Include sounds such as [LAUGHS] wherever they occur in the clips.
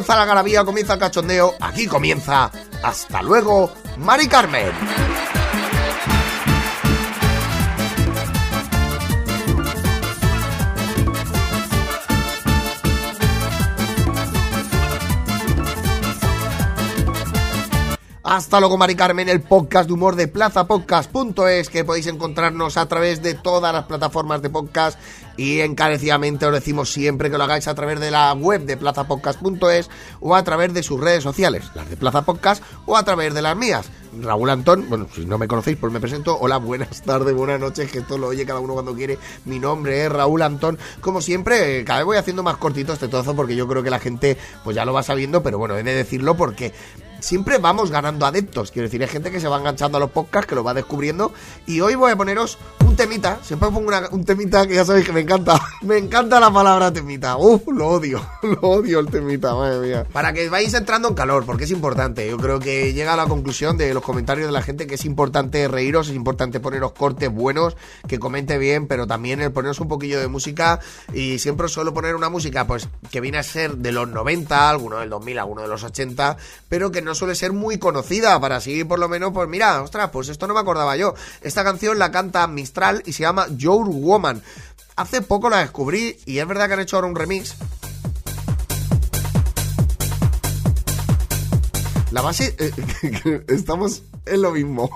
Comienza la garabía, comienza el cachondeo. Aquí comienza. Hasta luego, Mari Carmen. Hasta luego, Mari Carmen, el podcast de humor de plazapodcast.es, que podéis encontrarnos a través de todas las plataformas de podcast y encarecidamente os decimos siempre que lo hagáis a través de la web de plazapodcast.es o a través de sus redes sociales, las de Plaza Podcast o a través de las mías. Raúl Antón, bueno, si no me conocéis, pues me presento. Hola, buenas tardes, buenas noches, que esto lo oye cada uno cuando quiere. Mi nombre es Raúl Antón. Como siempre, cada vez voy haciendo más cortito este trozo porque yo creo que la gente pues ya lo va sabiendo, pero bueno, he de decirlo porque siempre vamos ganando adeptos. Quiero decir, hay gente que se va enganchando a los podcasts, que lo va descubriendo. Y hoy voy a poneros un temita. Siempre pongo un temita que ya sabéis que me encanta. [LAUGHS] Me encanta la palabra temita. Uf, lo odio. [LAUGHS] Lo odio el temita, madre mía. Para que vais entrando en calor, porque es importante. Yo creo que llega a la conclusión de los comentarios de la gente que es importante reíros, es importante poneros cortes buenos, que comente bien, pero también el poneros un poquillo de música. Y siempre suelo poner una música, pues, que viene a ser de los 90, alguno del 2000, alguno de los 80, pero que no suele ser muy conocida, para así por lo menos, pues mira, ostras, pues esto no me acordaba yo. Esta canción la canta Mistral y se llama Your Woman. Hace poco la descubrí y es verdad que han hecho ahora un remix. La base, eh, [LAUGHS] estamos en lo mismo.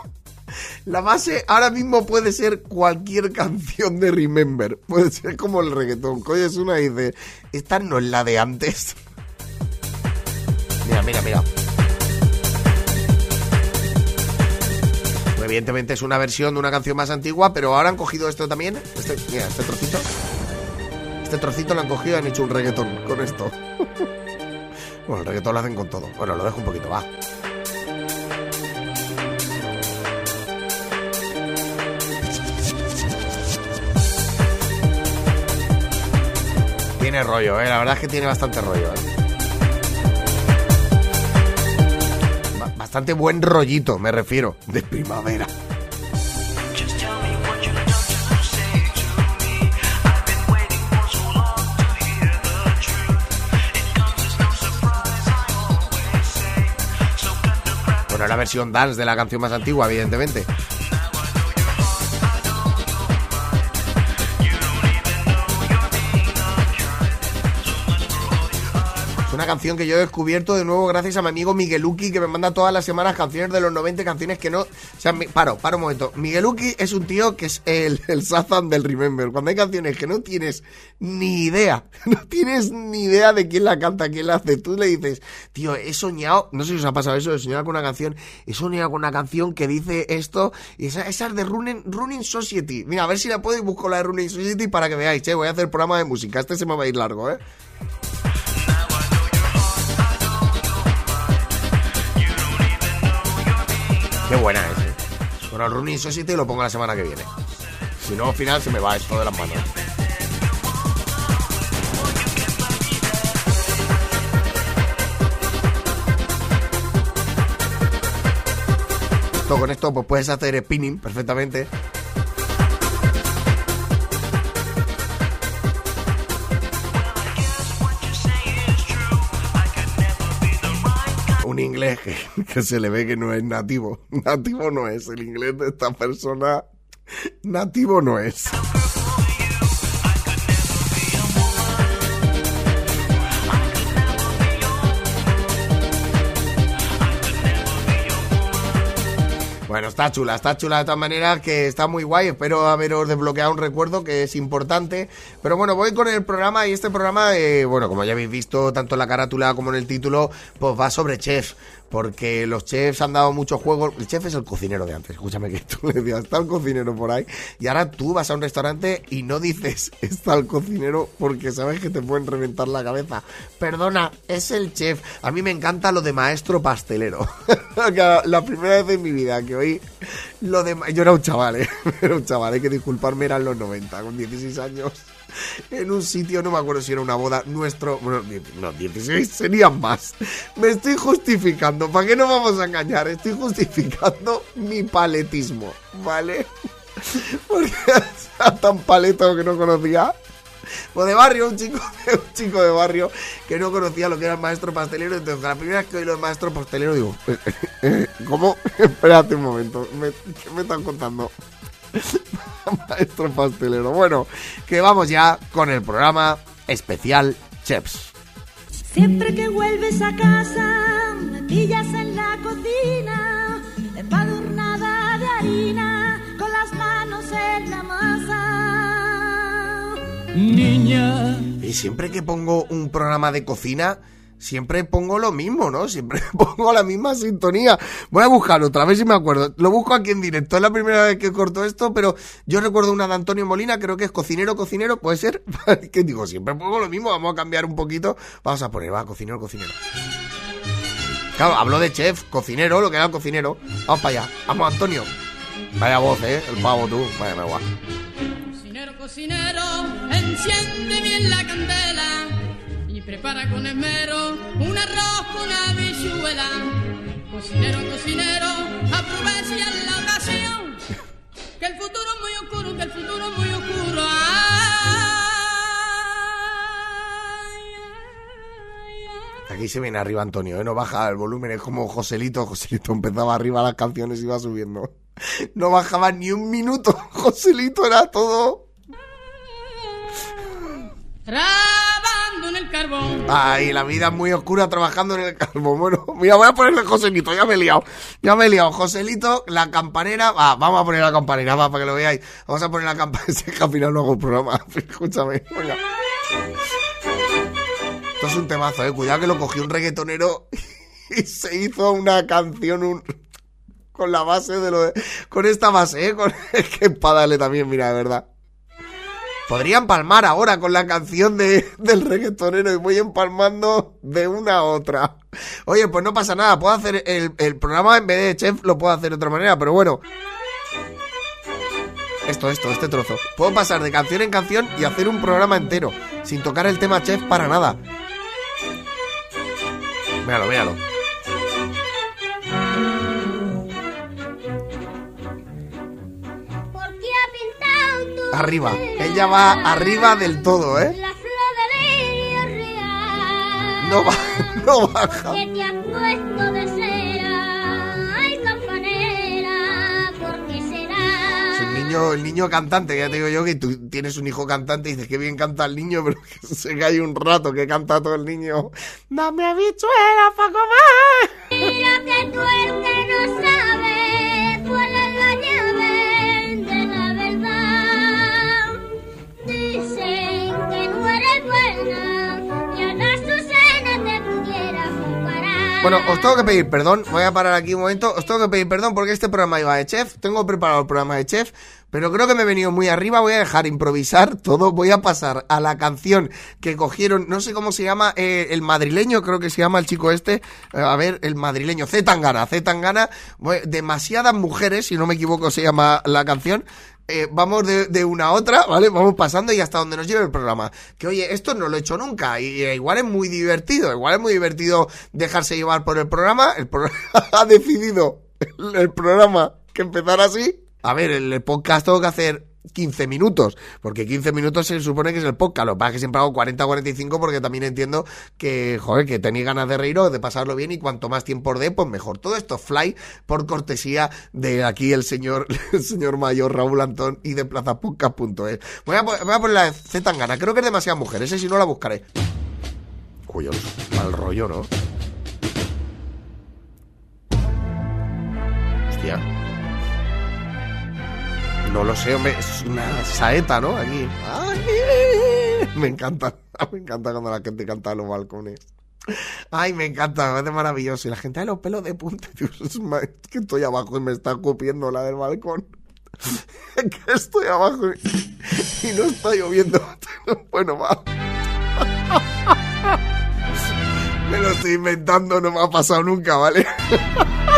La base ahora mismo puede ser cualquier canción de Remember. Puede ser como el reggaetón. Coño, es una y dice, esta no es la de antes. [LAUGHS] Mira, mira, mira. Evidentemente es una versión de una canción más antigua, pero ahora han cogido esto también. Este, mira, este trocito. Este trocito lo han cogido y han hecho un reggaetón con esto. [LAUGHS] Bueno, el reggaetón lo hacen con todo. Bueno, lo dejo un poquito, va. Tiene rollo, eh. La verdad es que tiene bastante rollo, eh. Bastante buen rollito, me refiero. De primavera. Bueno, la versión dance de la canción más antigua, evidentemente. Canción que yo he descubierto de nuevo gracias a mi amigo Migueluki que me manda todas las semanas canciones de los 90, canciones que no... O sea, mi- paro, paro un momento. Migueluki es un tío que es el, el Sazan del Remember. Cuando hay canciones que no tienes ni idea, [LAUGHS] no tienes ni idea de quién la canta, quién la hace, tú le dices, tío, he soñado, no sé si os ha pasado eso, he soñado con una canción, he soñado con una canción que dice esto, y esa, esa es de Running, Running Society. Mira, a ver si la puedo y busco la de Running Society para que veáis, che, voy a hacer programa de música, este se me va a ir largo, eh. Qué buena es. Bueno, el Running Society lo pongo la semana que viene. Si no, al final se me va esto de las manos. Con esto pues puedes hacer spinning perfectamente. Que, [LAUGHS] que se le ve que no es nativo. [LAUGHS] Nativo no es. El inglés de esta persona nativo no es. Bueno, está chula, está chula de todas maneras, que está muy guay. Espero haberos desbloqueado un recuerdo que es importante. Pero bueno, voy con el programa y este programa, eh, bueno, como ya habéis visto, tanto en la carátula como en el título, pues va sobre chefs. porque los chefs han dado muchos juegos. El chef es el cocinero de antes, escúchame que [LAUGHS] tú decías, está el cocinero por ahí, y ahora tú vas a un restaurante y no dices, [LAUGHS] está el cocinero, porque sabes que te pueden reventar la cabeza. Perdona, es el chef. A mí me encanta lo de maestro pastelero. [LAUGHS] La primera vez en mi vida que oí lo de... Yo era un chaval, ¿eh? Era un chaval, hay que disculparme, eran los 90, con 16 años en un sitio, no me acuerdo si era una boda, nuestro, bueno, no, 16 serían más. Me estoy justificando, ¿para qué no vamos a engañar? Estoy justificando mi paletismo, ¿vale? [LAUGHS] Porque era tan paleto que no conocía. O de barrio, un chico, un chico de barrio que no conocía lo que era el maestro pastelero. Entonces, la primera vez que oí lo de maestro pastelero, digo, [LAUGHS] ¿cómo? [LAUGHS] Espérate un momento, ¿me- ¿qué me están contando? [LAUGHS] Maestro pastelero. Bueno, que vamos ya con el programa especial Chefs. Siempre que vuelves a casa, me pillas en la cocina, empadurnada de harina, con las manos en la masa. Niña, Y siempre que pongo un programa de cocina, siempre pongo lo mismo, ¿no? Siempre [LAUGHS] pongo la misma sintonía. Voy a buscarlo otra vez si me acuerdo. Lo busco aquí en directo. Es la primera vez que corto esto, pero yo recuerdo una de Antonio Molina, creo que es cocinero, cocinero, puede ser. [LAUGHS] que digo, siempre pongo lo mismo, vamos a cambiar un poquito. Vamos a poner, va, cocinero, cocinero. Claro, hablo de chef, cocinero, lo que era el cocinero. Vamos para allá. Vamos, Antonio. Vaya voz, eh. El pavo tú. Vaya, me guau. Cocinero, cocinero, enciende bien la candela prepara con esmero un arroz con habichuela. Cocinero, cocinero, aprovecha la ocasión, que el futuro es muy oscuro, que el futuro es muy oscuro. Ay, ay, ay. Aquí se viene arriba Antonio, ¿eh? no baja el volumen, es como Joselito. Joselito empezaba arriba las canciones y iba subiendo. No bajaba ni un minuto. Joselito era todo. Trabando en el. Ay, la vida es muy oscura trabajando en el carbón. [LAUGHS] Bueno, mira, voy a ponerle Joselito, ya me he liado. Ya me he liado. Joselito, la campanera. Va, vamos a poner la campanera, va, para que lo veáis. Vamos a poner la campanera. [LAUGHS] Es que al final no hago el programa. [LAUGHS] Escúchame, venga. Esto es un temazo, eh. Cuidado que lo cogió un reggaetonero y se hizo una canción un- con la base de lo de. Con esta base, eh. Con... Es que para darle también, mira, de verdad. Podría empalmar ahora con la canción de, del reggaetonero y voy empalmando de una a otra. Oye, pues no pasa nada, puedo hacer el, el programa en vez de chef, lo puedo hacer de otra manera, pero bueno. Esto, esto, este trozo. Puedo pasar de canción en canción y hacer un programa entero, sin tocar el tema chef para nada. Míralo, míralo. ¿Por qué ha pintado Arriba. Ella va arriba del todo, ¿eh? La flor de. No, va, no baja. Que te has puesto de cera. Ay, campanera, ¿por qué Es será? el niño, el niño cantante, ya te digo yo que tú tienes un hijo cantante y dices que bien canta el niño, [LAUGHS] pero que se cae un rato que canta todo el niño. Dame habichuelas para comer. Mira que tú el que no sabe Bueno, os tengo que pedir perdón, voy a parar aquí un momento, os tengo que pedir perdón porque este programa iba de chef, tengo preparado el programa de chef, pero creo que me he venido muy arriba, voy a dejar improvisar todo, voy a pasar a la canción que cogieron, no sé cómo se llama, eh, el madrileño, creo que se llama el chico este, eh, a ver, el madrileño, Z Tangana, Z demasiadas mujeres, si no me equivoco se llama la canción, eh, vamos de, de una a otra, ¿vale? Vamos pasando y hasta donde nos lleve el programa. Que oye, esto no lo he hecho nunca y, igual es muy divertido, igual es muy divertido dejarse llevar por el programa. El programa [LAUGHS] ha decidido el, el programa que empezar así. A ver, el, podcast tengo que hacer 15 minutos, porque 15 minutos se supone que es el podcast, lo que pasa es que siempre hago 40 45 porque también entiendo que, joder, que tenéis ganas de reír o de pasarlo bien y cuanto más tiempo os dé, pues mejor. Todo esto fly por cortesía de aquí el señor, [LAUGHS] el señor mayor Raúl Antón y de plazapodcast.es. Voy a, voy poner la Z Tangana, creo que es demasiadas mujeres, ese si no la buscaré. Cuyos, mal rollo, ¿no? Hostia. No lo sé, hombre, es una saeta, ¿no? Aquí. Ay, me encanta, [LAUGHS] me encanta cuando la gente canta en los balcones. Ay, me encanta, me parece maravilloso. Y la gente, ay, los pelos de punta. [LAUGHS] Dios, es que estoy abajo y me está cupiendo la del balcón. [LAUGHS] Que estoy abajo y, y no está lloviendo. Bueno, va. Me lo estoy inventando, no me ha pasado nunca, ¿vale?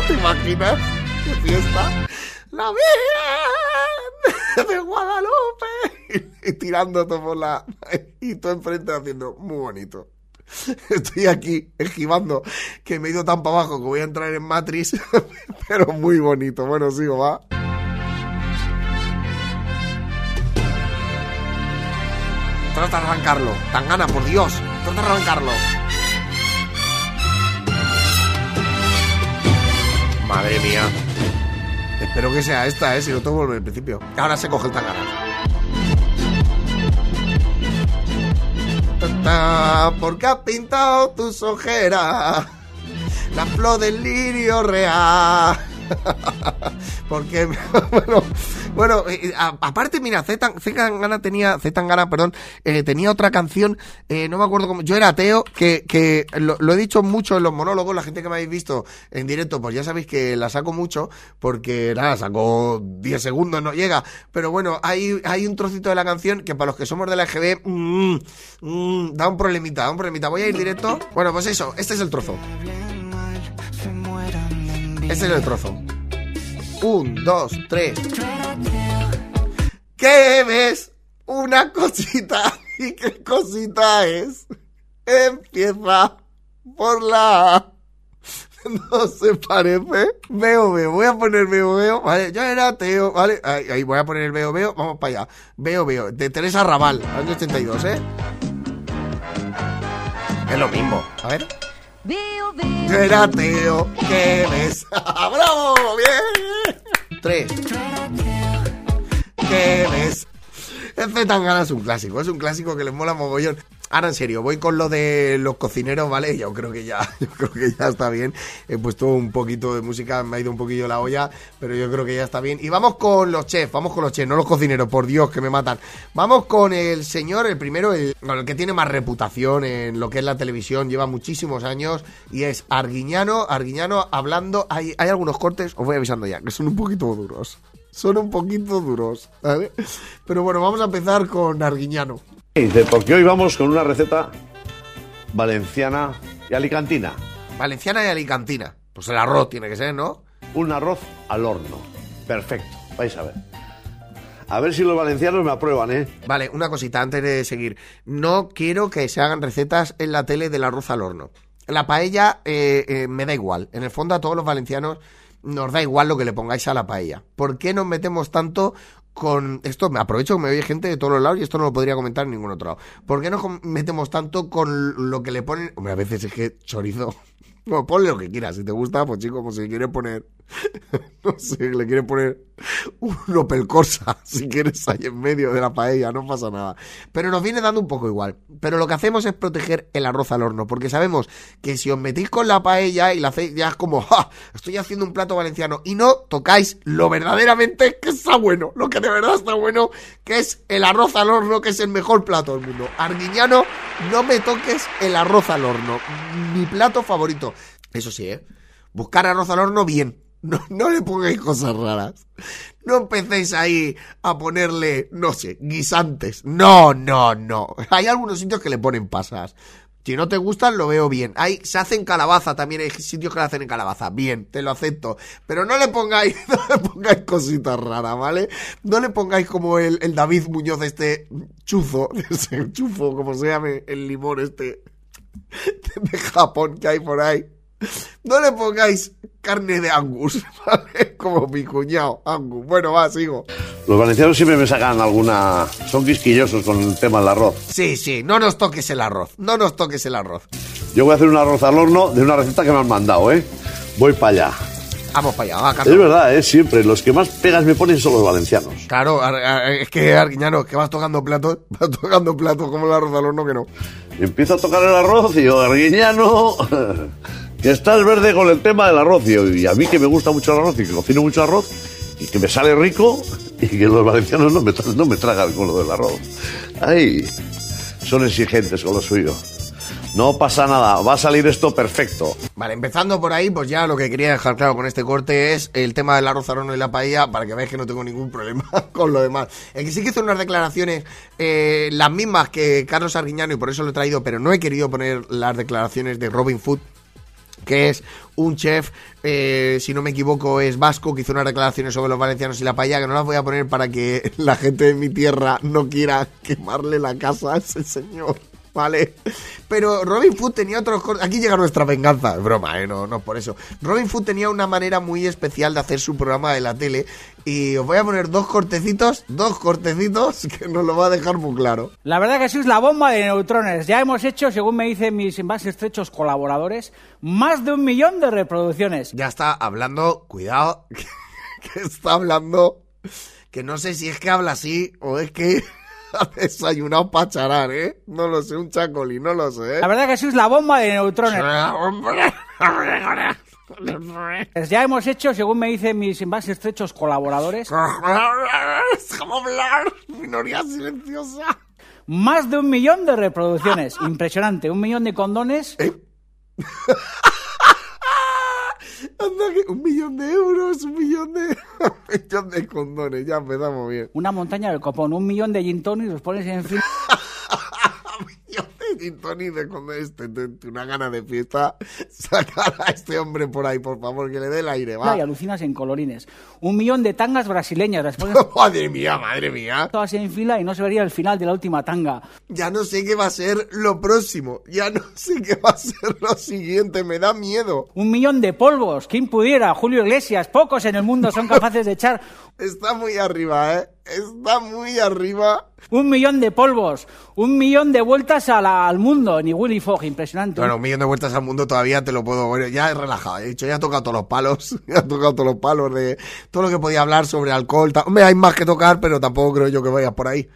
¿Te imaginas? ¡Qué fiesta! ¡La Virgen de Guadalupe! Y, tirando todo por la... Y todo enfrente haciendo muy bonito. Estoy aquí esquivando que me he ido tan para abajo que voy a entrar en Matrix, [LAUGHS] pero muy bonito. Bueno, sigo, va. Trata de arrancarlo. Tan gana, por Dios. Trata de arrancarlo. Madre mía. Espero que sea esta, ¿eh? Si no, todo vuelve al principio. Ahora se coge el tangana. Ta, ta, Porque has pintado tus ojeras la flor del lirio real. [LAUGHS] Porque, [LAUGHS] bueno, bueno, eh, a- aparte, mira, Z Tangana tenía, Z Tangana, perdón, eh, tenía otra canción, eh, no me acuerdo cómo, yo era ateo, que, que lo, he dicho mucho en los monólogos, la gente que me habéis visto en directo, pues ya sabéis que la saco mucho, porque nada, saco 10 segundos, no llega, pero bueno, hay, hay un trocito de la canción que para los que somos de la EGB, mm, mm, da un problemita, da un problemita, voy a ir directo, bueno, pues eso, este es el trozo. Este es el trozo. Un, dos, tres. ¿Qué ves? Una cosita. [LAUGHS] ¿Y qué cosita es? Empieza por la A. [LAUGHS] No se parece. Veo, veo. Voy a poner veo, veo. Vale, yo era ateo. Vale, ahí, ahí voy a poner el veo, veo. Vamos para allá. Veo, veo. De Teresa Raval, año 82, ¿eh? Es lo mismo. A ver. Veo, veo. Yo era ateo, ¿qué ves? [LAUGHS] ¡Bravo! ¡Bien! Tres. ¿Qué ves? Este Tangana es un clásico, es un clásico que les mola mogollón. Ahora en serio, voy con lo de los cocineros, ¿vale? Yo creo que ya, [LAUGHS] yo creo que ya está bien. He puesto un poquito de música, me ha ido un poquillo la olla, pero yo creo que ya está bien. Y vamos con los chefs, vamos con los chefs, no los cocineros, por Dios, que me matan. Vamos con el señor, el primero, el, que tiene más reputación en lo que es la televisión, lleva muchísimos años, y es Arguiñano, Arguiñano hablando, hay, hay algunos cortes, os voy avisando ya, que son un poquito duros. Son un poquito duros, ¿vale? Pero bueno, vamos a empezar con Arguiñano. Dice, porque hoy vamos con una receta valenciana y alicantina. Valenciana y alicantina. Pues el arroz tiene que ser, ¿no? Un arroz al horno. Perfecto. Vais a ver. A ver si los valencianos me aprueban, ¿eh? Vale, una cosita antes de seguir. No quiero que se hagan recetas en la tele del arroz al horno. La paella eh, eh, me da igual. En el fondo a todos los valencianos nos da igual lo que le pongáis a la paella. ¿Por qué nos metemos tanto con esto? Me aprovecho que me oye gente de todos los lados y esto no lo podría comentar en ningún otro lado. ¿Por qué nos metemos tanto con lo que le ponen? Hombre, a veces es que chorizo. [LAUGHS] No, ponle lo que quieras. Si te gusta, pues chico, como si le quiere poner. [LAUGHS] no sé, le quiere poner un Opel Corsa, [LAUGHS] si quieres, ahí en medio de la paella, no pasa nada. Pero nos viene dando un poco igual. Pero lo que hacemos es proteger el arroz al horno, porque sabemos que si os metís con la paella y la hacéis, ya es como, ¡ja! Estoy haciendo un plato valenciano y no tocáis lo verdaderamente que está bueno, lo que de verdad está bueno, que es el arroz al horno, que es el mejor plato del mundo. Arguiñano, no me toques el arroz al horno, mi plato favorito. Eso sí, ¿eh? Buscar arroz al horno bien. No, no le pongáis cosas raras. No empecéis ahí a ponerle, no sé, guisantes. No, no, no. Hay algunos sitios que le ponen pasas. Si no te gustan, lo veo bien. Hay, se hace en calabaza también, hay sitios que lo hacen en calabaza. Bien, te lo acepto. Pero no le pongáis, [LAUGHS] no le pongáis cositas raras, ¿vale? No le pongáis como el, el David Muñoz, este chuzo, [LAUGHS] ese chufo, como se llame, el limón este de Japón que hay por ahí. [LAUGHS] No le pongáis carne de Angus, [LAUGHS] ¿vale? Como mi cuñado, Angus. Bueno, va, sigo. Los valencianos siempre me sacan alguna... Son quisquillosos con el tema del arroz. Sí, sí, no nos toques el arroz. No nos toques el arroz. Yo voy a hacer un arroz al horno de una receta que me han mandado, ¿eh? Voy para allá. Vamos para allá, va, Es Carlos. verdad, ¿eh? Siempre. Los que más pegas me ponen son los valencianos. Claro, Ar- Ar- es que Arguiñano, que vas tocando platos, [LAUGHS] vas tocando platos como el arroz al horno que no. Empiezo a tocar el arroz y yo, Arguiñano, que estás verde con el tema del arroz. Y, a mí que me gusta mucho el arroz y que cocino mucho arroz y que me sale rico [LAUGHS] y que los valencianos no me, no me tragan con lo del arroz. Ay, son exigentes con lo suyo. No pasa nada, va a salir esto perfecto. Vale, empezando por ahí, pues ya lo que quería dejar claro con este corte es el tema del arroz arono y la paella, para que veáis que no tengo ningún problema [LAUGHS] con lo demás. El que sí que hizo unas declaraciones, eh, las mismas que Carlos Arguiñano, y por eso lo he traído, pero no he querido poner las declaraciones de Robin Food, que es un chef, eh, si no me equivoco, es vasco, que hizo unas declaraciones sobre los valencianos y la paella, que no las voy a poner para que [LAUGHS] la gente de mi tierra no quiera quemarle la casa a ese señor. ¿Vale? Pero Robin Food tenía otros. Aquí llega nuestra venganza. Es broma, ¿eh? No, no por eso. Robin Food tenía una manera muy especial de hacer su programa de la tele. Y os voy a poner dos cortecitos, dos cortecitos que nos lo va a dejar muy claro. La verdad que sois la bomba de neutrones. Ya hemos hecho, según me dicen mis más estrechos colaboradores, más de un millón de reproducciones. Ya está hablando, cuidado, [LAUGHS] que está hablando, que no sé si es que habla así o es que ha desayunado para charar, ¿eh? No lo sé, un chacolí, no lo sé. ¿eh? La verdad que sois la bomba de neutrones. Ya hemos hecho, según me dicen mis más estrechos colaboradores, Déjame hablar, minoría silenciosa. más de un millón de reproducciones. Impresionante. Un millón de condones. ¿Eh? [LAUGHS] Anda que un millón de euros, un millón de, un [LAUGHS] millón de condones, ya empezamos bien. Una montaña del copón. Un millón de gin tonic, los pones en fin. [LAUGHS] Un millón de gin tonic de condones, te- te- te- una gana de fiesta. [LAUGHS] Sacar a este hombre por ahí, por favor, que le dé el aire, va. y alucinas en colorines. Un millón de tangas brasileñas. Las pones [LAUGHS] Madre mía, madre mía. todas en fila y no se vería el final de la última tanga. Ya no sé qué va a ser lo próximo. Ya no [LAUGHS] sé qué va a ser lo siguiente. Me da miedo. Un millón de polvos. ¿Quién pudiera? Julio Iglesias. Pocos en el mundo son capaces de echar Está muy arriba, ¿eh? Está muy arriba. un millón de polvos. Un millón de vueltas a la- al mundo. Ni Willy Fogg. Impresionante. Bueno, un millón de vueltas al mundo todavía te lo puedo. Bueno, ya he relajado. He dicho, ya he tocado todos los palos. [LAUGHS] Ya he tocado todos los palos de todo lo que podía hablar sobre alcohol. Hombre, hay más que tocar, pero tampoco creo yo que vayas por ahí.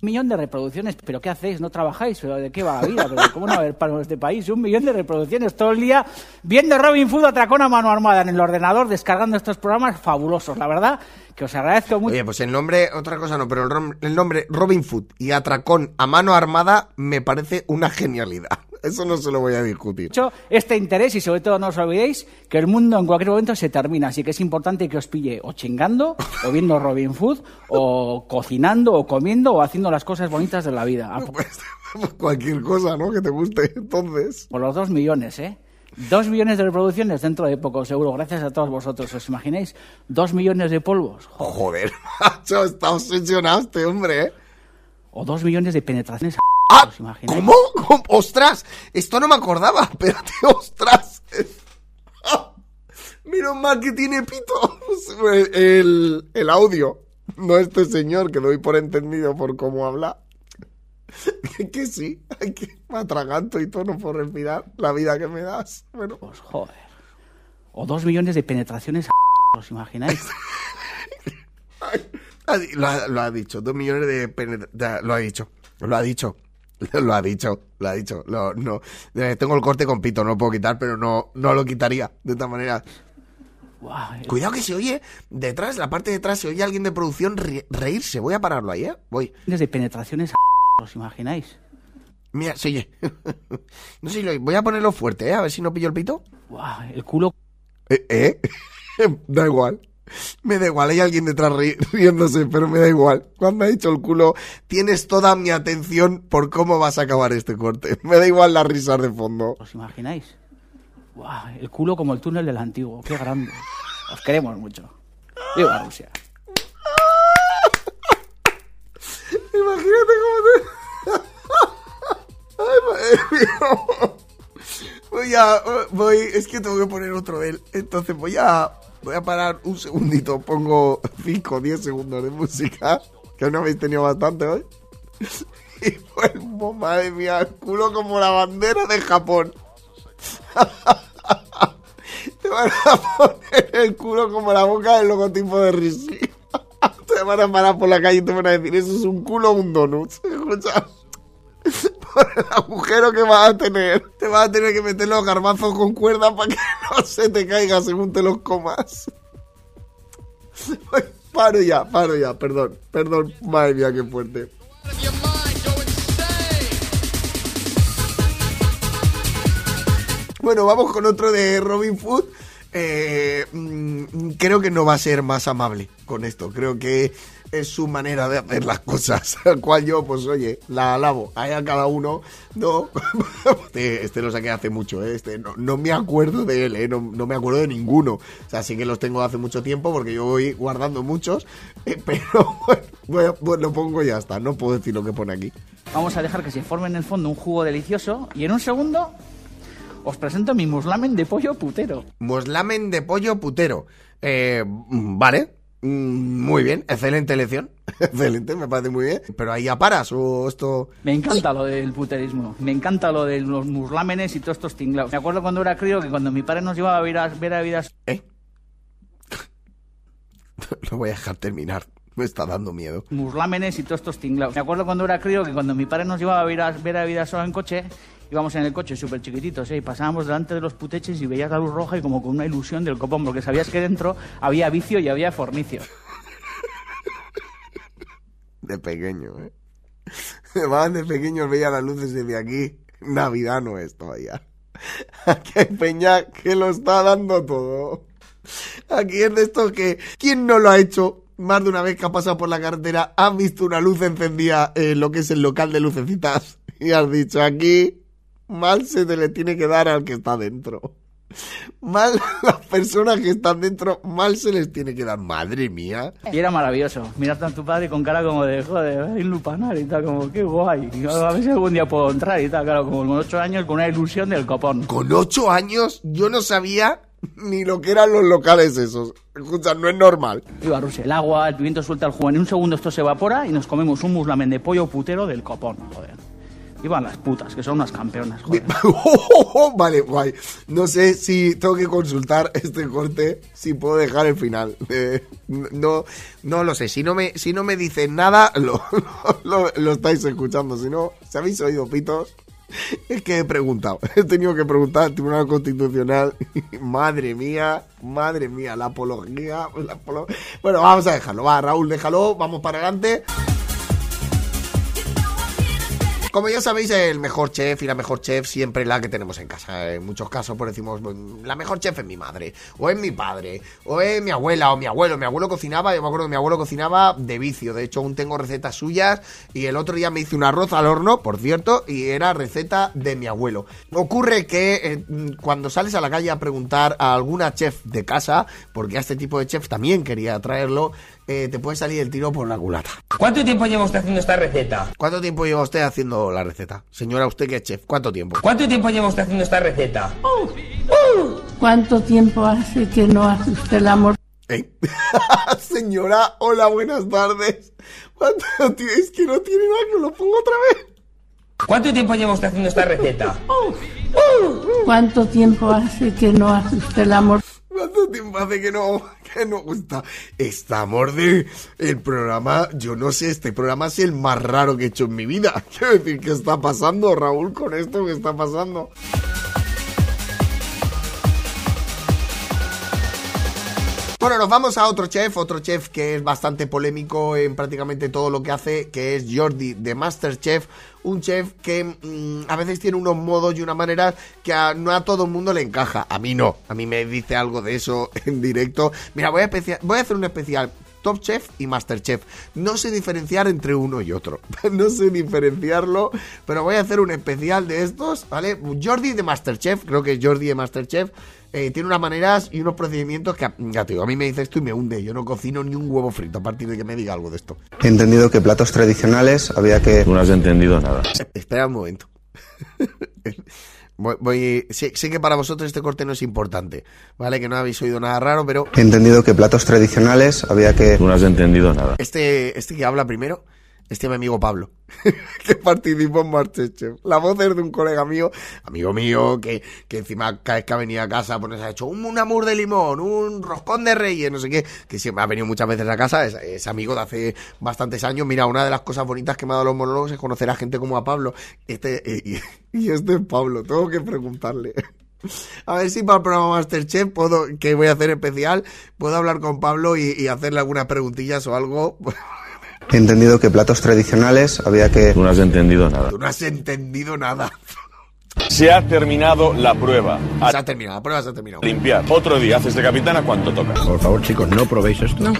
Millón de reproducciones. ¿Pero qué hacéis? ¿No trabajáis? ¿Pero ¿De qué va la vida? ¿Pero ¿Cómo no haber paro en este país? Un millón de reproducciones todo el día viendo Robin Food atracón a mano armada en el ordenador, descargando estos programas fabulosos. La verdad que os agradezco mucho. Oye, pues el nombre, otra cosa no, pero el nombre Robin Food y Atracón a mano armada me parece una genialidad. Eso no se lo voy a discutir. este interés y sobre todo no os olvidéis que el mundo en cualquier momento se termina, así que es importante que os pille o chingando, [LAUGHS] o viendo Robin Food, o cocinando, o comiendo, o haciendo las cosas bonitas de la vida. [LAUGHS] Pues, cualquier cosa, ¿no? Que te guste. Entonces. por los dos millones, ¿eh? Dos millones de reproducciones dentro de poco, seguro, gracias a todos vosotros. ¿Os imagináis? Dos millones de polvos. Jo- Joder, [LAUGHS] macho, está obsesionado este hombre, ¿eh? O dos millones de penetraciones. ¡Ah! ¿Os imagináis? ¿Cómo? ¡Ostras! Esto no me acordaba. [LAUGHS] Espérate, ostras. [LAUGHS] Menos mal que tiene pito. [LAUGHS] El, el audio. No este señor que doy por entendido por cómo habla. Que, que sí, que me atraganto y todo no puedo respirar. La vida que me das. Bueno, Pues joder. O dos millones de penetraciones. ¿Os imagináis? ay, lo, ha, lo ha dicho. Dos millones de penetra- ya, Lo ha dicho. Lo ha dicho. [LAUGHS] Lo ha dicho, lo ha dicho. Lo- no, Eh, tengo el corte con pito, no lo puedo quitar, pero no, no lo quitaría de esta manera. Buah, Cuidado que se oye detrás, la parte de atrás, se oye alguien de producción reírse. Voy a pararlo ahí, ¿eh? Voy. millones de penetraciones. ¿Os imagináis? Mira, se oye. [LAUGHS] no sé si lo Voy a ponerlo fuerte, ¿eh? A ver si no pillo el pito. Buah, el culo ¿Eh? ¿Eh? [LAUGHS] da igual. Me da igual, hay alguien detrás ri- [LAUGHS] riéndose, pero me da igual. Cuando ha dicho el culo, tienes toda mi atención por cómo vas a acabar este corte. [LAUGHS] Me da igual las risas de fondo. ¿Os imagináis? El culo como el túnel del antiguo. Qué grande. Os queremos mucho. Viva Rusia. [LAUGHS] Imagínate cómo te... Ay, madre mía. Voy a... Voy... Es que tengo que poner otro de él. Entonces voy a... Voy a parar un segundito. Pongo 5 o 10 segundos de música. Que no habéis tenido bastante hoy. [LAUGHS] Y vuelvo, madre mía, el culo como la bandera de Japón. [LAUGHS] Te van a poner el culo como la boca del logotipo de Rishi. [LAUGHS] Te van a parar por la calle y te van a decir, eso es un culo o un donut. Escucha. Por el agujero que vas a tener. Te vas a tener que meter los garbanzos con cuerda para que [LAUGHS] no se te caiga según te los comas. Paro ya, paro ya, perdón, perdón, madre mía, qué fuerte. Bueno, vamos con otro de Robin Food. Eh, mm, creo que no va a ser más amable con esto. Creo que es su manera de hacer las cosas. [LAUGHS] Al cual yo, pues oye, la alabo. Allá cada uno. No. [LAUGHS] Este, este lo saqué hace mucho, ¿eh? Este, no, no me acuerdo de él, ¿eh? No, no me acuerdo de ninguno. O sea, sí que los tengo hace mucho tiempo porque yo voy guardando muchos. eh, [LAUGHS] pero bueno, a- pues lo pongo y ya está. No puedo decir lo que pone aquí. Vamos a dejar que se forme en el fondo un jugo delicioso y en un segundo os presento mi muslamen de pollo putero. Moslamen de pollo putero. Eh, vale. Mm, Muy bien, excelente elección. [LAUGHS] Excelente, me parece muy bien. Pero ahí ya paras o esto. Me encanta lo del puterismo, me encanta lo de los muslámenes y todos estos tinglados. Me acuerdo cuando era crío que cuando mi padre nos llevaba a ver a, ver a vidas ¿Eh? [LAUGHS] Lo voy a dejar terminar. Me está dando miedo. muslámenes y todos estos tinglados. Me acuerdo cuando era crío que cuando mi padre nos llevaba a ver a, ver a vida sola en coche, íbamos en el coche súper chiquititos, ¿eh? y pasábamos delante de los puteches y veías la luz roja y como con una ilusión del copón, porque sabías que dentro había vicio y había fornicio. De pequeño, ¿eh? [LAUGHS] Van de pequeños veía las luces desde aquí. Navidad no es todavía. [LAUGHS] Aquí hay peña que lo está dando todo. Aquí es de estos que... ¿Quién no lo ha hecho? Más de una vez que ha pasado por la carretera, has visto una luz encendida en lo que es el local de lucecitas [LAUGHS] y has dicho aquí, mal se le tiene que dar al que está dentro. Mal las personas que están dentro, mal se les tiene que dar. Madre mía. Y era maravilloso. Mirar a tu padre con cara como de, joder, hay lupanar y tal, como, qué guay. A ver si algún día puedo entrar y tal, claro, como con ocho años con una ilusión del copón. Con ocho años yo no sabía ni lo que eran los locales esos. Escucha, no es normal. Iba a Rusia el agua, el pimiento suelta el jugo. En un segundo esto se evapora y nos comemos un muslamen de pollo putero del copón, joder. Iban las putas, que son unas campeonas, joder. [LAUGHS] vale, guay. No sé si tengo que consultar este corte, si puedo dejar el final. [LAUGHS] Eh, no, no lo sé. Si no me, si no me dicen nada, [LAUGHS] lo, lo, lo estáis escuchando. Si no, si habéis oído pitos, es que he preguntado. He tenido que preguntar al Tribunal Constitucional. madre mía, madre mía, la apología. la Bueno, vamos a dejarlo. Va, Raúl, déjalo. Vamos para adelante. [LAUGHS] Como ya sabéis, el mejor chef y la mejor chef siempre la que tenemos en casa. En muchos casos, pues decimos, "Mm, la mejor chef es mi madre, o es mi padre, o es mi abuela, o mi abuelo. Mi abuelo cocinaba, yo me acuerdo que mi abuelo cocinaba de vicio. De hecho, aún tengo recetas suyas. Y el otro día me hice un arroz al horno, por cierto, y era receta de mi abuelo. Ocurre que eh, cuando sales a la calle a preguntar a alguna chef de casa, porque a este tipo de chef también quería traerlo, eh, te puede salir el tiro por la culata. ¿Cuánto tiempo lleva usted haciendo esta receta? ¿Cuánto tiempo lleva usted haciendo la receta? Señora, usted que es chef, ¿cuánto tiempo? ¿Cuánto tiempo lleva usted haciendo esta receta? ¿Cuánto tiempo hace que no hace usted el amor? ¿Eh? [LAUGHS] Señora, hola, buenas tardes. ¿Cuánto tiempo? Es que no tiene nada que lo pongo otra vez. ¿Cuánto tiempo lleva usted haciendo esta receta? ¿Cuánto tiempo hace que no hace usted el amor? ¿Cuánto tiempo hace que no, que no está? Estamos de el programa, yo no sé, este programa es el más raro que he hecho en mi vida. [LAUGHS] Quiero decir, ¿qué está pasando, Raúl, con esto que está pasando? Bueno, nos vamos a otro chef, otro chef que es bastante polémico en prácticamente todo lo que hace, que es Jordi de Masterchef, un chef que mm, a veces tiene unos modos y una manera que no a todo el mundo le encaja. A mí no, a mí me dice algo de eso [LAUGHS] en directo. Mira, voy a, voy a hacer un especial Top Chef y Masterchef. No sé diferenciar entre uno y otro. [LAUGHS] no sé diferenciarlo, pero voy a hacer un especial de estos, ¿vale? Jordi de Masterchef, creo que es Jordi de Masterchef. Eh, tiene unas maneras y unos procedimientos que, ya te digo, a mí me dice esto y me hunde. Yo no cocino ni un huevo frito a partir de que me diga algo de esto. He entendido que platos tradicionales había que... No has entendido nada. Espera un momento. [LAUGHS] voy, voy- sé, sé que para vosotros este corte no es importante, ¿vale? Que no habéis oído nada raro, pero He entendido que platos tradicionales había que... No has entendido nada. este, este que habla primero, este es mi amigo Pablo, [LAUGHS] que participó en Masterchef. La voz es de un colega mío, amigo mío, que, que encima cada vez que ha venido a casa pues nos ha hecho un, un amur de limón, un roscón de reyes, no sé qué, que siempre ha venido muchas veces a casa, es, amigo de hace bastantes años. Mira, una de las cosas bonitas que me ha dado los monólogos es conocer a gente como a Pablo. Este, y, [LAUGHS] y este es Pablo, tengo que preguntarle. [LAUGHS] A ver si para el programa Masterchef puedo, que voy a hacer especial, puedo hablar con Pablo y, y hacerle algunas preguntillas o algo. He entendido que platos tradicionales había que... No has entendido nada. Tú no has entendido nada. [LAUGHS] Se ha terminado la prueba. Se ha terminado, la prueba se ha terminado. limpiar. Otro día haces de capitana cuánto toca. Por favor, chicos, no probéis esto. No.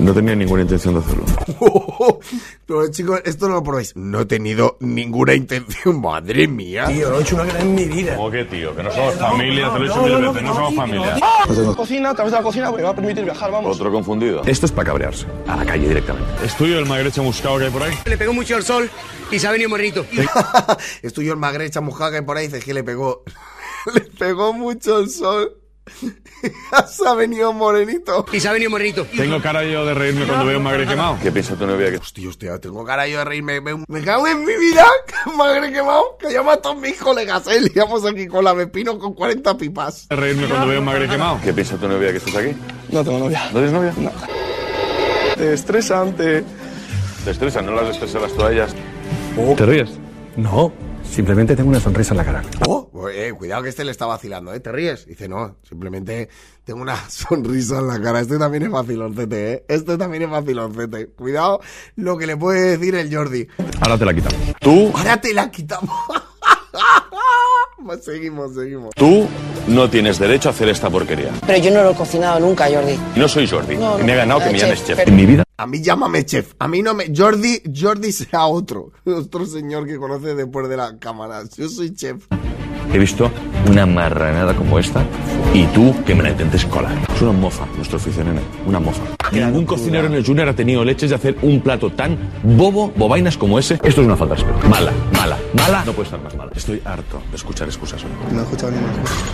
No tenía ninguna intención de hacerlo. [LAUGHS] Pero chicos, esto no lo probéis. No he tenido ninguna intención. Madre mía. Tío, no he hecho una gran en mi vida. ¿Cómo que, tío? Que no somos familia, te lo he dicho mil veces, no somos familia. Cocina, a través de la cocina, porque va a permitir viajar, vamos. Otro confundido. Esto es para cabrearse. A la calle directamente. ¿Es tuyo el magrecha muscado que hay por ahí? Le pegó mucho el sol y se ha venido morenito. [LAUGHS] Estoy yo el magrecha mojada que por ahí dices que le pegó. [LAUGHS] le pegó mucho el sol. [LAUGHS] se ha venido morenito. Y se ha venido morenito. Tengo cara yo de reírme cuando veo un magre quemado. ¿Qué piensa tu novia que Hostia, hostia, tengo cara yo de reírme. Me, me cago en mi vida. que [LAUGHS] Magre quemado. Que llama a todos mis colegas. Eh. Liamos aquí con la Pepino con 40 pipas. de reírme cuando veo un magre quemado? ¿Qué piensa tu novia que estás aquí? No tengo novia. ¿No tienes novia? No. Estresante. Te estresan, no las estresas tú a ellas. ¿Te ríes? No. Simplemente tengo una sonrisa en la cara. Oh, eh, cuidado que este le está vacilando, ¿eh? ¿Te ríes? Dice, no, simplemente tengo una [LAUGHS] sonrisa en la cara. Este también es faciloncete, ¿eh? Este también es faciloncete. Cuidado lo que le puede decir el Jordi. Ahora te la quitamos. Tú, Ahora te la quitamos. [LAUGHS] Pues seguimos, seguimos. tú no tienes derecho a hacer esta porquería. Pero yo no lo he cocinado nunca, Jordi. No soy Jordi. No, no. me he ganado que me chef, llames chef. pero- En mi vida A mí llámame chef. A mí no me... Jordi, Jordi sea otro. Otro señor que conoce después de la cámara. Yo soy chef. he visto una marranada como esta y tú que me la intentes colar. Es una mofa, nuestro oficio, nene. Una mofa. Ningún cocinero en el Junior ha tenido leches de hacer un plato tan bobo, bobainas como ese. Esto es una falta de respeto. Mala, mala, mala. No puede estar más mala. Estoy harto de escuchar excusas hoy. No he escuchado ninguna excusa.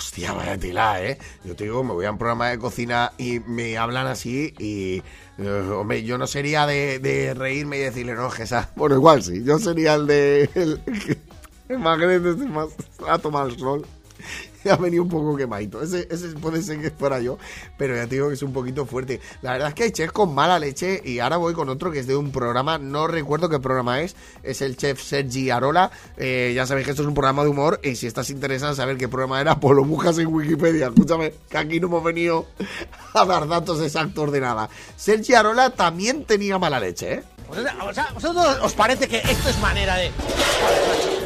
Hostia, vaya tela, ¿eh? Yo te digo, me voy a un programa de cocina y me hablan así y... eh, hombre, yo no sería de, reírme y decirle, no, que esa... Bueno, igual sí. Yo sería el de... El, [LAUGHS] el magrete este más a tomar el sol. [LAUGHS] Ha venido un poco quemadito. Ese, ese puede ser que fuera yo, pero ya te digo que es un poquito fuerte. La verdad es que hay chefs con mala leche y ahora voy con otro que es de un programa, no recuerdo qué programa es, es el chef Sergi Arola. Eh, ya sabéis que esto es un programa de humor y si estás interesado en saber qué programa era, pues lo buscas en Wikipedia. Escúchame, que aquí no hemos venido a dar datos exactos de nada. Sergi Arola también tenía mala leche, ¿eh? O ¿vosotros os parece que esto es manera de...?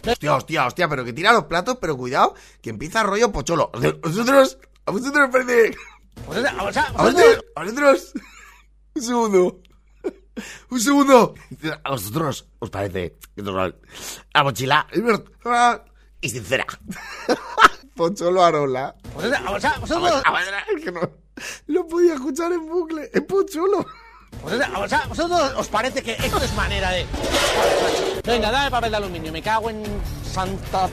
Hostia, hostia, hostia, pero que tira los platos, pero cuidado, que empieza rollo pocholo. A vosotros, a vosotros os parece... A vosotros, a vosotros. Un segundo. Un segundo. A vosotros os parece normal. La mochila y sincera. [LAUGHS] Pocholo Arola. A vosotros... a que no. Lo podía escuchar en bucle. Es Pocholo. O sea, o sea, ¿vosotros os parece que esto es manera de...? Venga, dame papel de aluminio, me cago en Santa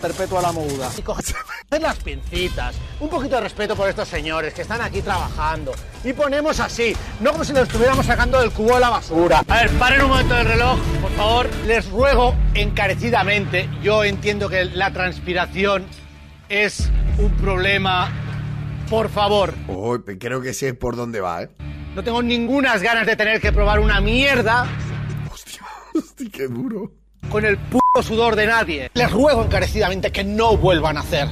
Perpetua la Moguda. Y coges [LAUGHS] las pincitas, un poquito de respeto por estos señores que están aquí trabajando. Y ponemos así, no como si lo estuviéramos sacando del cubo de la basura. A ver, paren un momento el reloj, por favor. Les ruego encarecidamente, yo entiendo que la transpiración es un problema. Por favor, Uy, creo que sé por dónde va, ¿eh? No tengo ningunas ganas de tener que probar una mierda Hostia, hostia, qué duro. con el puto sudor de nadie. Les ruego encarecidamente que no vuelvan a hacer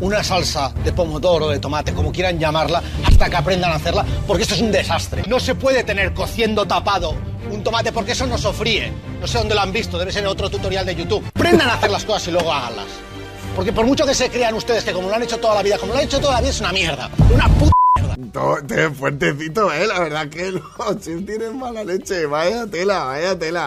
una salsa de pomodoro, de tomate, como quieran llamarla, hasta que aprendan a hacerla, porque esto es un desastre. No se puede tener cociendo tapado un tomate porque eso no sofríe. No sé dónde lo han visto, debe ser otro tutorial de YouTube. Aprendan a hacer las cosas y luego háganlas. Porque por mucho que se crean ustedes que como lo han hecho toda la vida, como lo han hecho toda la vida es una mierda. Una puta Todo, te- fuertecito, eh. La verdad que los [LAUGHS] chefs tienen mala leche. Vaya tela, vaya tela.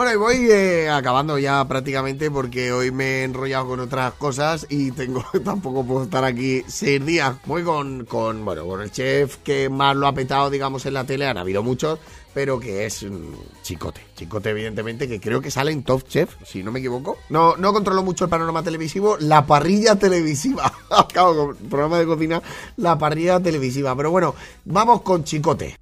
Bueno, y voy eh, acabando ya prácticamente porque hoy me he enrollado con otras cosas y tengo [LAUGHS] tampoco puedo estar aquí seis días. Voy con, con, bueno, con el chef que más lo ha petado, digamos, en la tele. Han habido muchos, pero que es mm, Chicote. Chicote, evidentemente, que creo que sale en Top Chef, si no me equivoco. No, no controlo mucho el panorama televisivo. La parrilla televisiva. [LAUGHS] Acabo con programa de cocina, la parrilla televisiva. Pero bueno, vamos con Chicote.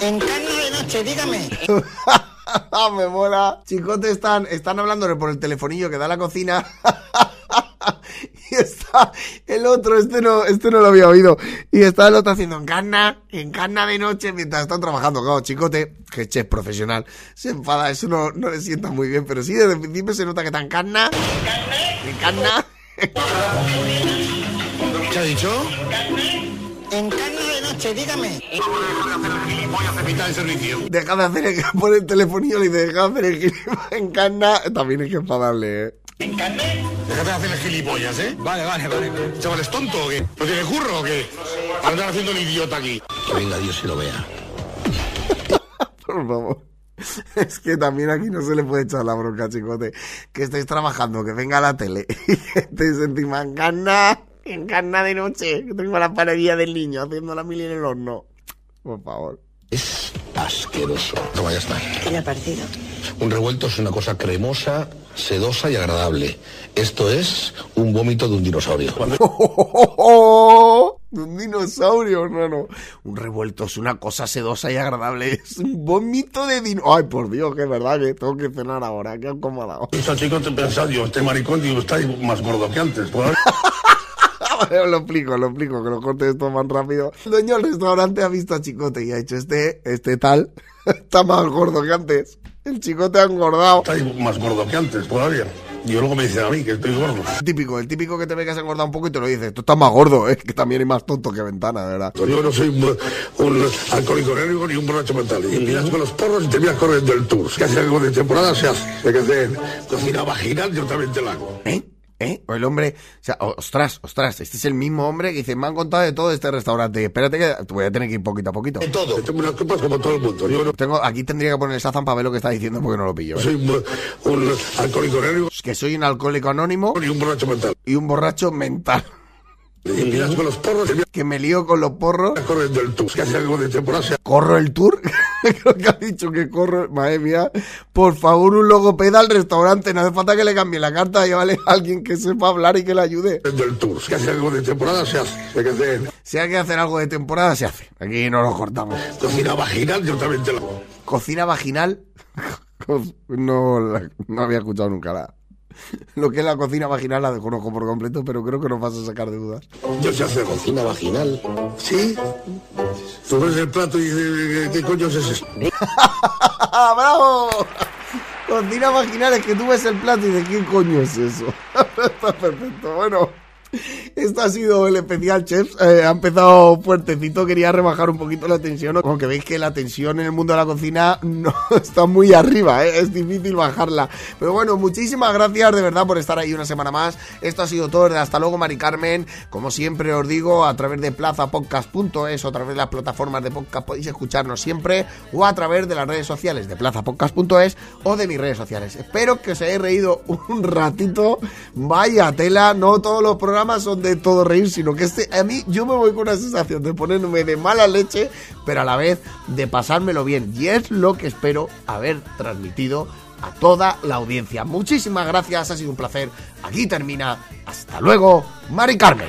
En carne de noche, dígame. [LAUGHS] me mola. Chicote están, están hablándole por el telefonillo que da la cocina. [LAUGHS] Y está el otro, este no, este no lo había oído. Y está el otro haciendo encarna, encarna de noche mientras están trabajando. Claro, chicote, que es chef profesional, se enfada, eso no, no le sienta muy bien. Pero sí, desde el principio se nota que está encarna, encarna. ¿Qué ha dicho? Encarna de noche, dígame. Deja de hacer el, pone el telefonillo y deja de hacer el gilipollas en carna. También hay que enfadarle, eh. Déjate de hacer gilipollas, ¿eh? Vale, vale, vale. Chaval, ¿es tonto o qué? ¿No tiene curro o qué? Andar haciendo el idiota aquí. Que venga Dios y lo vea. [LAUGHS] Por favor. Es que también aquí no se le puede echar la bronca, chicote. Que estáis trabajando, que venga la tele [LAUGHS] y que estéis encima en carna, en carna de noche. Que tengo la paredilla del niño haciendo la mili en el horno. Por favor. Es asqueroso. Toma, ya está. ¿Qué le ha parecido? Un revuelto es una cosa cremosa, sedosa y agradable. Esto es un vómito de un dinosaurio. [LAUGHS] De un dinosaurio, hermano. Un revuelto es una cosa sedosa y agradable. Es un vómito de dinosaurio. Ay, por Dios, que es verdad que tengo que cenar ahora. Qué acomodado. Estos chicos te pensan, yo, este maricón, digo, está más gordo que antes. [LAUGHS] [LAUGHS] Lo explico, lo explico, que lo corte esto más rápido. El dueño del restaurante ha visto a Chicote y ha dicho, este, este tal, [LAUGHS] está más gordo que antes. El Chicote ha engordado. está más gordo que antes, todavía. Y luego me dicen a mí que estoy gordo. Típico, el típico que te ve que has engordado un poco y te lo dices, tú estás más gordo, eh, que también hay más tonto que ventana, de verdad. Yo no soy un, un alcohólico enérgico ni un borracho mental. Y miras con los porros y te miras corriendo el tour. Si hace algo de temporada, se hace. Hay que hacer cocina vaginal, yo también te la hago. ¿Eh? ¿Eh? O el hombre, o sea, ostras, ostras, este es el mismo hombre que dice, me han contado de todo este restaurante. Espérate que te voy a tener que ir poquito a poquito. De todo. Tengo unas copas como todo el mundo. Yo no Tengo, aquí tendría que poner el Sazan para ver lo que está diciendo porque no lo pillo. ¿eh? soy un, un alcohólico enérgico Que soy un alcohólico anónimo ni un borracho mental. y un borracho mental. Con los porros Que me lío con los porros. corriendo el tour. Si hace algo de temporada, se. Corro el tour. [LAUGHS] Creo que ha dicho que corro. Madre mía. Por favor, un logopeda al restaurante. No hace falta que le cambie la carta. Llévale a alguien que sepa hablar y que le ayude. corriendo el tour. Si hace algo de temporada, se hace. Hay que hacer Si hay que hacer algo de temporada, se hace. Aquí no lo cortamos. cocina vaginal, yo también te hago. Cocina vaginal. [LAUGHS] No, no había escuchado nunca la. Lo que es la cocina vaginal la desconozco por completo, pero creo que nos vas a sacar de dudas. Yo sé hacer cocina vaginal. ¿Sí? Tú ves el plato y dices, ¿qué coño es eso? [LAUGHS] ¡Bravo! Cocina vaginal es que tú ves el plato y dices, ¿qué coño es eso? [LAUGHS] Está perfecto. Bueno, [LAUGHS] esto ha sido el especial, chefs. Eh, ha empezado fuertecito. Quería rebajar un poquito la tensión. Aunque veis que la tensión en el mundo de la cocina [LAUGHS] no está muy arriba. ¿eh? Es difícil bajarla. Pero bueno, muchísimas gracias de verdad por estar ahí una semana más. Esto ha sido todo. Hasta luego, Mari Carmen. Como siempre os digo, a través de plazapodcast.es o a través de las plataformas de podcast podéis escucharnos siempre o a través de las redes sociales de plazapodcast.es o de mis redes sociales. Espero que os hayáis reído un ratito. Vaya tela, no todos los programas son de todo reír, sino que este, a mí yo me voy con una sensación de ponerme de mala leche, pero a la vez de pasármelo bien. Y es lo que espero haber transmitido a toda la audiencia. Muchísimas gracias, ha sido un placer. Aquí termina. Hasta luego, Mari Carmen.